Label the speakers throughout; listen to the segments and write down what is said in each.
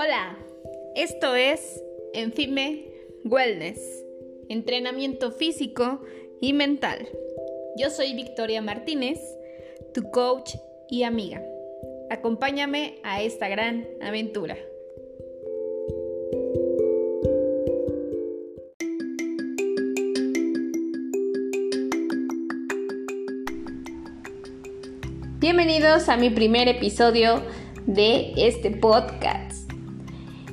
Speaker 1: Hola, esto es Enfime Wellness, entrenamiento físico y mental. Yo soy Victoria Martínez, tu coach y amiga. Acompáñame a esta gran aventura. Bienvenidos a mi primer episodio de este podcast.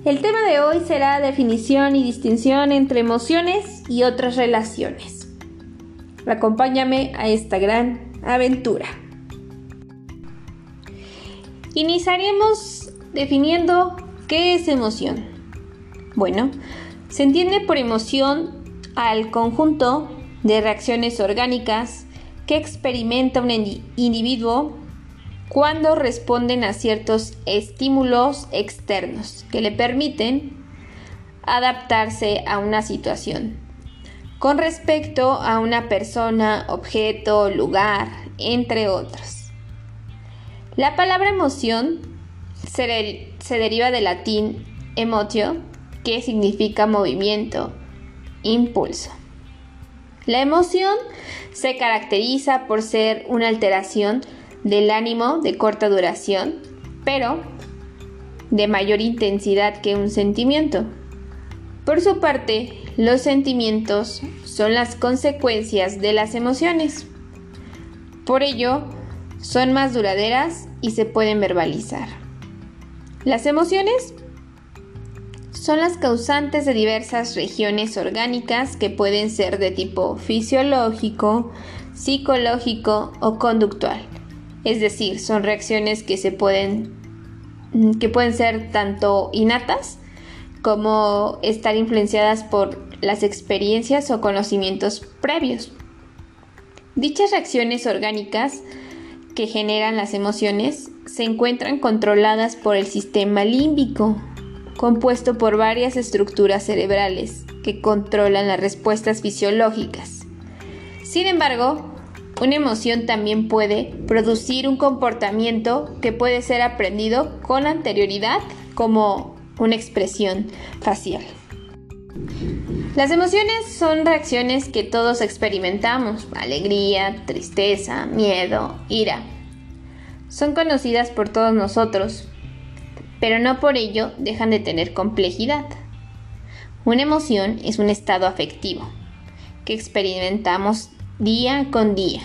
Speaker 1: El tema de hoy será definición y distinción entre emociones y otras relaciones. Acompáñame a esta gran aventura. Iniciaremos definiendo qué es emoción. Bueno, se entiende por emoción al conjunto de reacciones orgánicas que experimenta un individuo cuando responden a ciertos estímulos externos que le permiten adaptarse a una situación. Con respecto a una persona, objeto, lugar, entre otros. La palabra emoción se, se deriva del latín emotio, que significa movimiento, impulso. La emoción se caracteriza por ser una alteración del ánimo de corta duración, pero de mayor intensidad que un sentimiento. Por su parte, los sentimientos son las consecuencias de las emociones. Por ello, son más duraderas y se pueden verbalizar. Las emociones son las causantes de diversas regiones orgánicas que pueden ser de tipo fisiológico, psicológico o conductual es decir, son reacciones que se pueden que pueden ser tanto innatas como estar influenciadas por las experiencias o conocimientos previos. Dichas reacciones orgánicas que generan las emociones se encuentran controladas por el sistema límbico, compuesto por varias estructuras cerebrales que controlan las respuestas fisiológicas. Sin embargo, una emoción también puede producir un comportamiento que puede ser aprendido con anterioridad como una expresión facial. Las emociones son reacciones que todos experimentamos, alegría, tristeza, miedo, ira. Son conocidas por todos nosotros, pero no por ello dejan de tener complejidad. Una emoción es un estado afectivo que experimentamos día con día.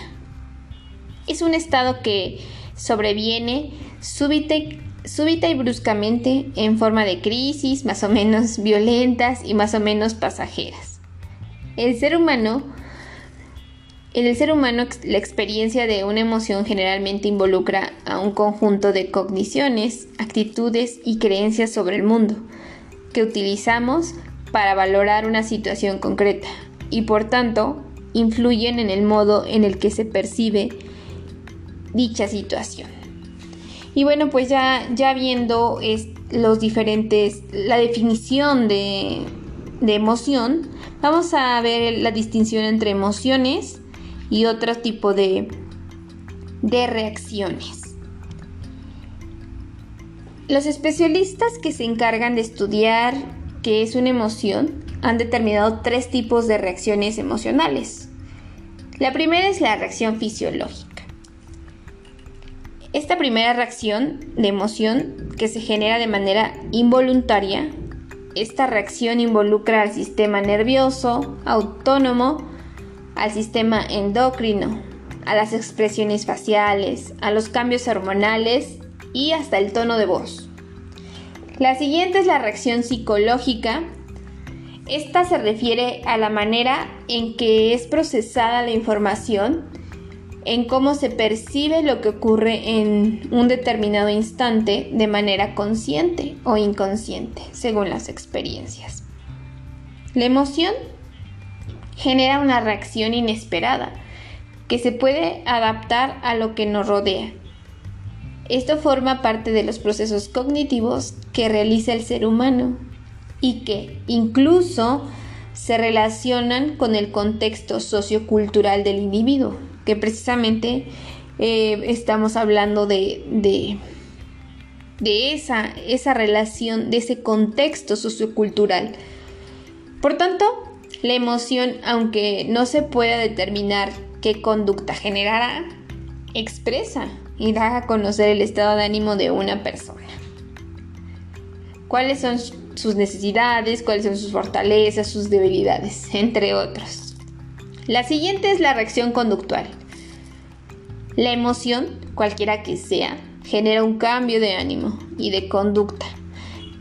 Speaker 1: Es un estado que sobreviene súbita y, súbita y bruscamente en forma de crisis más o menos violentas y más o menos pasajeras. El ser humano en el ser humano la experiencia de una emoción generalmente involucra a un conjunto de cogniciones, actitudes y creencias sobre el mundo que utilizamos para valorar una situación concreta y por tanto influyen en el modo en el que se percibe dicha situación. Y bueno, pues ya, ya viendo los diferentes, la definición de, de emoción, vamos a ver la distinción entre emociones y otro tipo de, de reacciones. Los especialistas que se encargan de estudiar qué es una emoción han determinado tres tipos de reacciones emocionales. La primera es la reacción fisiológica. Esta primera reacción de emoción que se genera de manera involuntaria, esta reacción involucra al sistema nervioso, autónomo, al sistema endocrino, a las expresiones faciales, a los cambios hormonales y hasta el tono de voz. La siguiente es la reacción psicológica esta se refiere a la manera en que es procesada la información, en cómo se percibe lo que ocurre en un determinado instante de manera consciente o inconsciente, según las experiencias. La emoción genera una reacción inesperada que se puede adaptar a lo que nos rodea. Esto forma parte de los procesos cognitivos que realiza el ser humano y que incluso se relacionan con el contexto sociocultural del individuo, que precisamente eh, estamos hablando de, de esa, esa relación, de ese contexto sociocultural. Por tanto, la emoción, aunque no se pueda determinar qué conducta generará, expresa y da a conocer el estado de ánimo de una persona. Cuáles son sus necesidades, cuáles son sus fortalezas, sus debilidades, entre otros. La siguiente es la reacción conductual. La emoción, cualquiera que sea, genera un cambio de ánimo y de conducta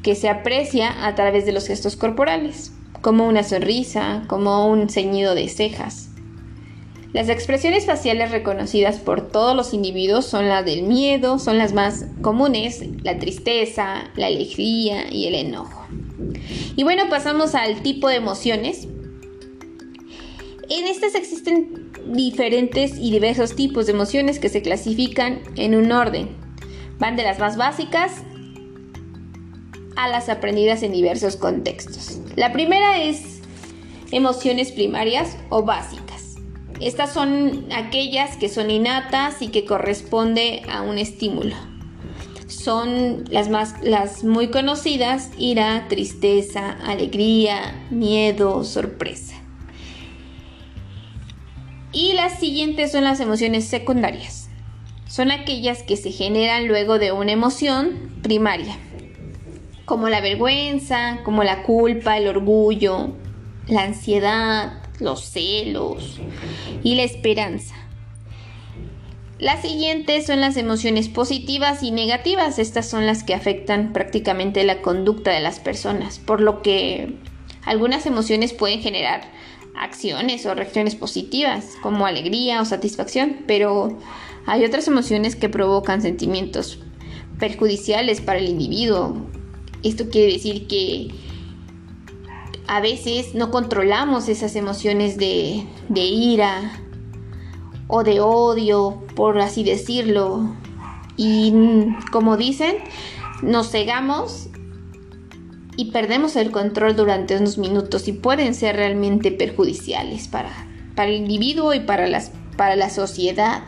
Speaker 1: que se aprecia a través de los gestos corporales, como una sonrisa, como un ceñido de cejas, las expresiones faciales reconocidas por todos los individuos son las del miedo, son las más comunes, la tristeza, la alegría y el enojo. Y bueno, pasamos al tipo de emociones. En estas existen diferentes y diversos tipos de emociones que se clasifican en un orden. Van de las más básicas a las aprendidas en diversos contextos. La primera es emociones primarias o básicas. Estas son aquellas que son innatas y que corresponde a un estímulo. Son las más las muy conocidas: ira, tristeza, alegría, miedo, sorpresa. Y las siguientes son las emociones secundarias. Son aquellas que se generan luego de una emoción primaria, como la vergüenza, como la culpa, el orgullo, la ansiedad, los celos y la esperanza. Las siguientes son las emociones positivas y negativas. Estas son las que afectan prácticamente la conducta de las personas, por lo que algunas emociones pueden generar acciones o reacciones positivas, como alegría o satisfacción, pero hay otras emociones que provocan sentimientos perjudiciales para el individuo. Esto quiere decir que a veces no controlamos esas emociones de, ira o de odio, por así decirlo. Y como dicen, nos cegamos y perdemos el control durante unos minutos y pueden ser realmente perjudiciales para, para el individuo y para, las, para la sociedad.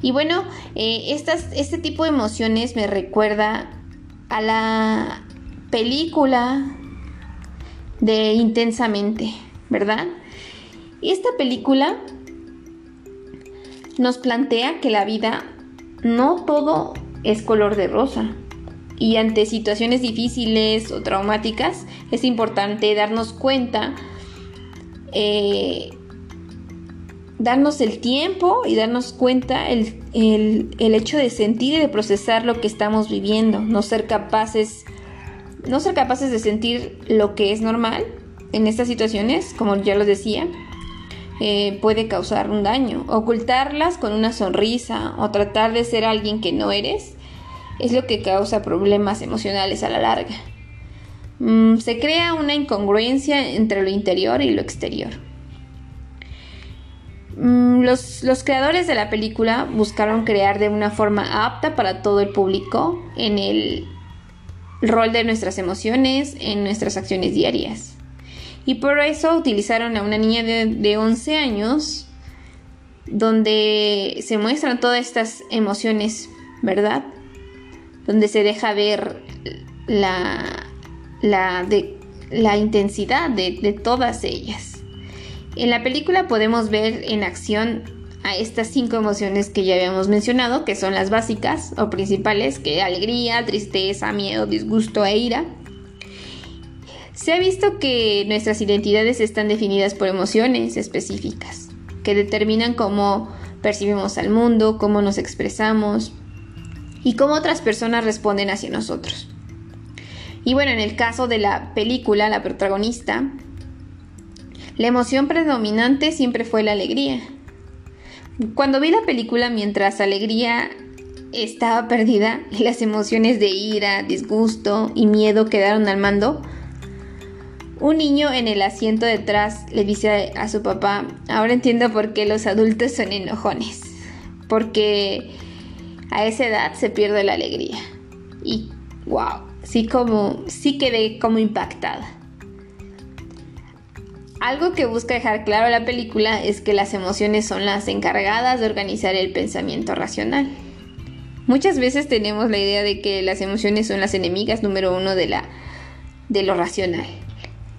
Speaker 1: Y bueno, eh, este tipo de emociones me recuerda a la película de intensamente, ¿verdad? Y esta película nos plantea que la vida no todo es color de rosa. Y ante situaciones difíciles o traumáticas es importante darnos cuenta, eh, darnos el tiempo y darnos cuenta el, el hecho de sentir y de procesar lo que estamos viviendo, no ser capaces no ser capaces de sentir lo que es normal en estas situaciones, como ya lo decía, eh, puede causar un daño. Ocultarlas con una sonrisa o tratar de ser alguien que no eres es lo que causa problemas emocionales a la larga. Mm, se crea una incongruencia entre lo interior y lo exterior. Mm, los, los, creadores de la película buscaron crear de una forma apta para todo el público en el rol de nuestras emociones en nuestras acciones diarias. Y por eso utilizaron a una niña de, 11 años donde se muestran todas estas emociones, ¿verdad? Donde se deja ver la, la, de, la intensidad de, de todas ellas. En la película podemos ver en acción a estas cinco emociones que ya habíamos mencionado, que son las básicas o principales, que alegría, tristeza, miedo, disgusto e ira. Se ha visto que nuestras identidades están definidas por emociones específicas, que determinan cómo percibimos al mundo, cómo nos expresamos y cómo otras personas responden hacia nosotros. Y bueno, en el caso de la película, la protagonista, la emoción predominante siempre fue la alegría, cuando vi la película mientras Alegría estaba perdida y las emociones de ira, disgusto y miedo quedaron al mando, un niño en el asiento detrás le dice a su papá, ahora entiendo por qué los adultos son enojones, porque a esa edad se pierde la alegría. Y wow, sí como sí quedé como impactada. Algo que busca dejar claro la película es que las emociones son las encargadas de organizar el pensamiento racional. Muchas veces tenemos la idea de que las emociones son las enemigas número uno de, lo racional.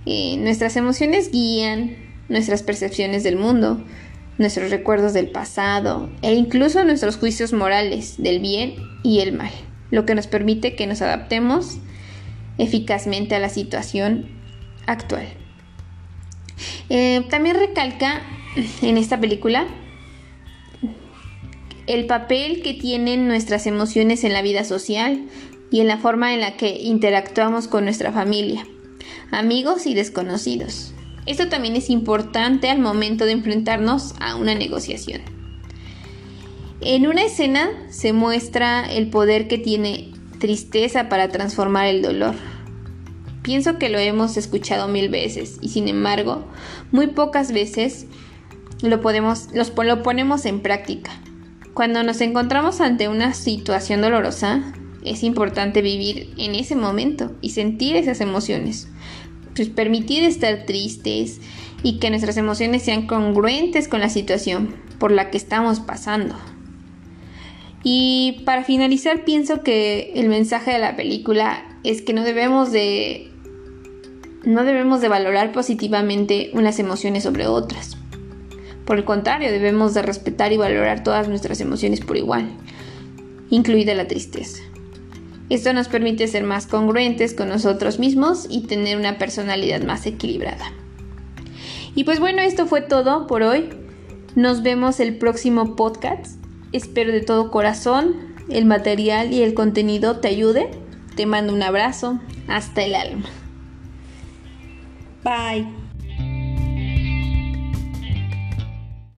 Speaker 1: Eh, nuestras emociones guían nuestras percepciones del mundo, nuestros recuerdos del pasado e incluso nuestros juicios morales del bien y el mal, lo que nos permite que nos adaptemos eficazmente a la situación actual. Eh, también recalca en esta película el papel que tienen nuestras emociones en la vida social y en la forma en la que interactuamos con nuestra familia, amigos y desconocidos. Esto también es importante al momento de enfrentarnos a una negociación. En una escena se muestra el poder que tiene tristeza para transformar el dolor. Pienso que lo hemos escuchado mil veces y sin embargo, muy pocas veces lo, podemos, lo ponemos en práctica. Cuando nos encontramos ante una situación dolorosa, es importante vivir en ese momento y sentir esas emociones, pues permitir estar tristes y que nuestras emociones sean congruentes con la situación por la que estamos pasando. Y para finalizar pienso que el mensaje de la película es que no debemos de no debemos de valorar positivamente unas emociones sobre otras. Por el contrario, debemos de respetar y valorar todas nuestras emociones por igual, incluida la tristeza. Esto nos permite ser más congruentes con nosotros mismos y tener una personalidad más equilibrada. Y pues bueno, esto fue todo por hoy. Nos vemos el próximo podcast. Espero de todo corazón el material y el contenido te ayude. Te mando un abrazo hasta el alma. Bye.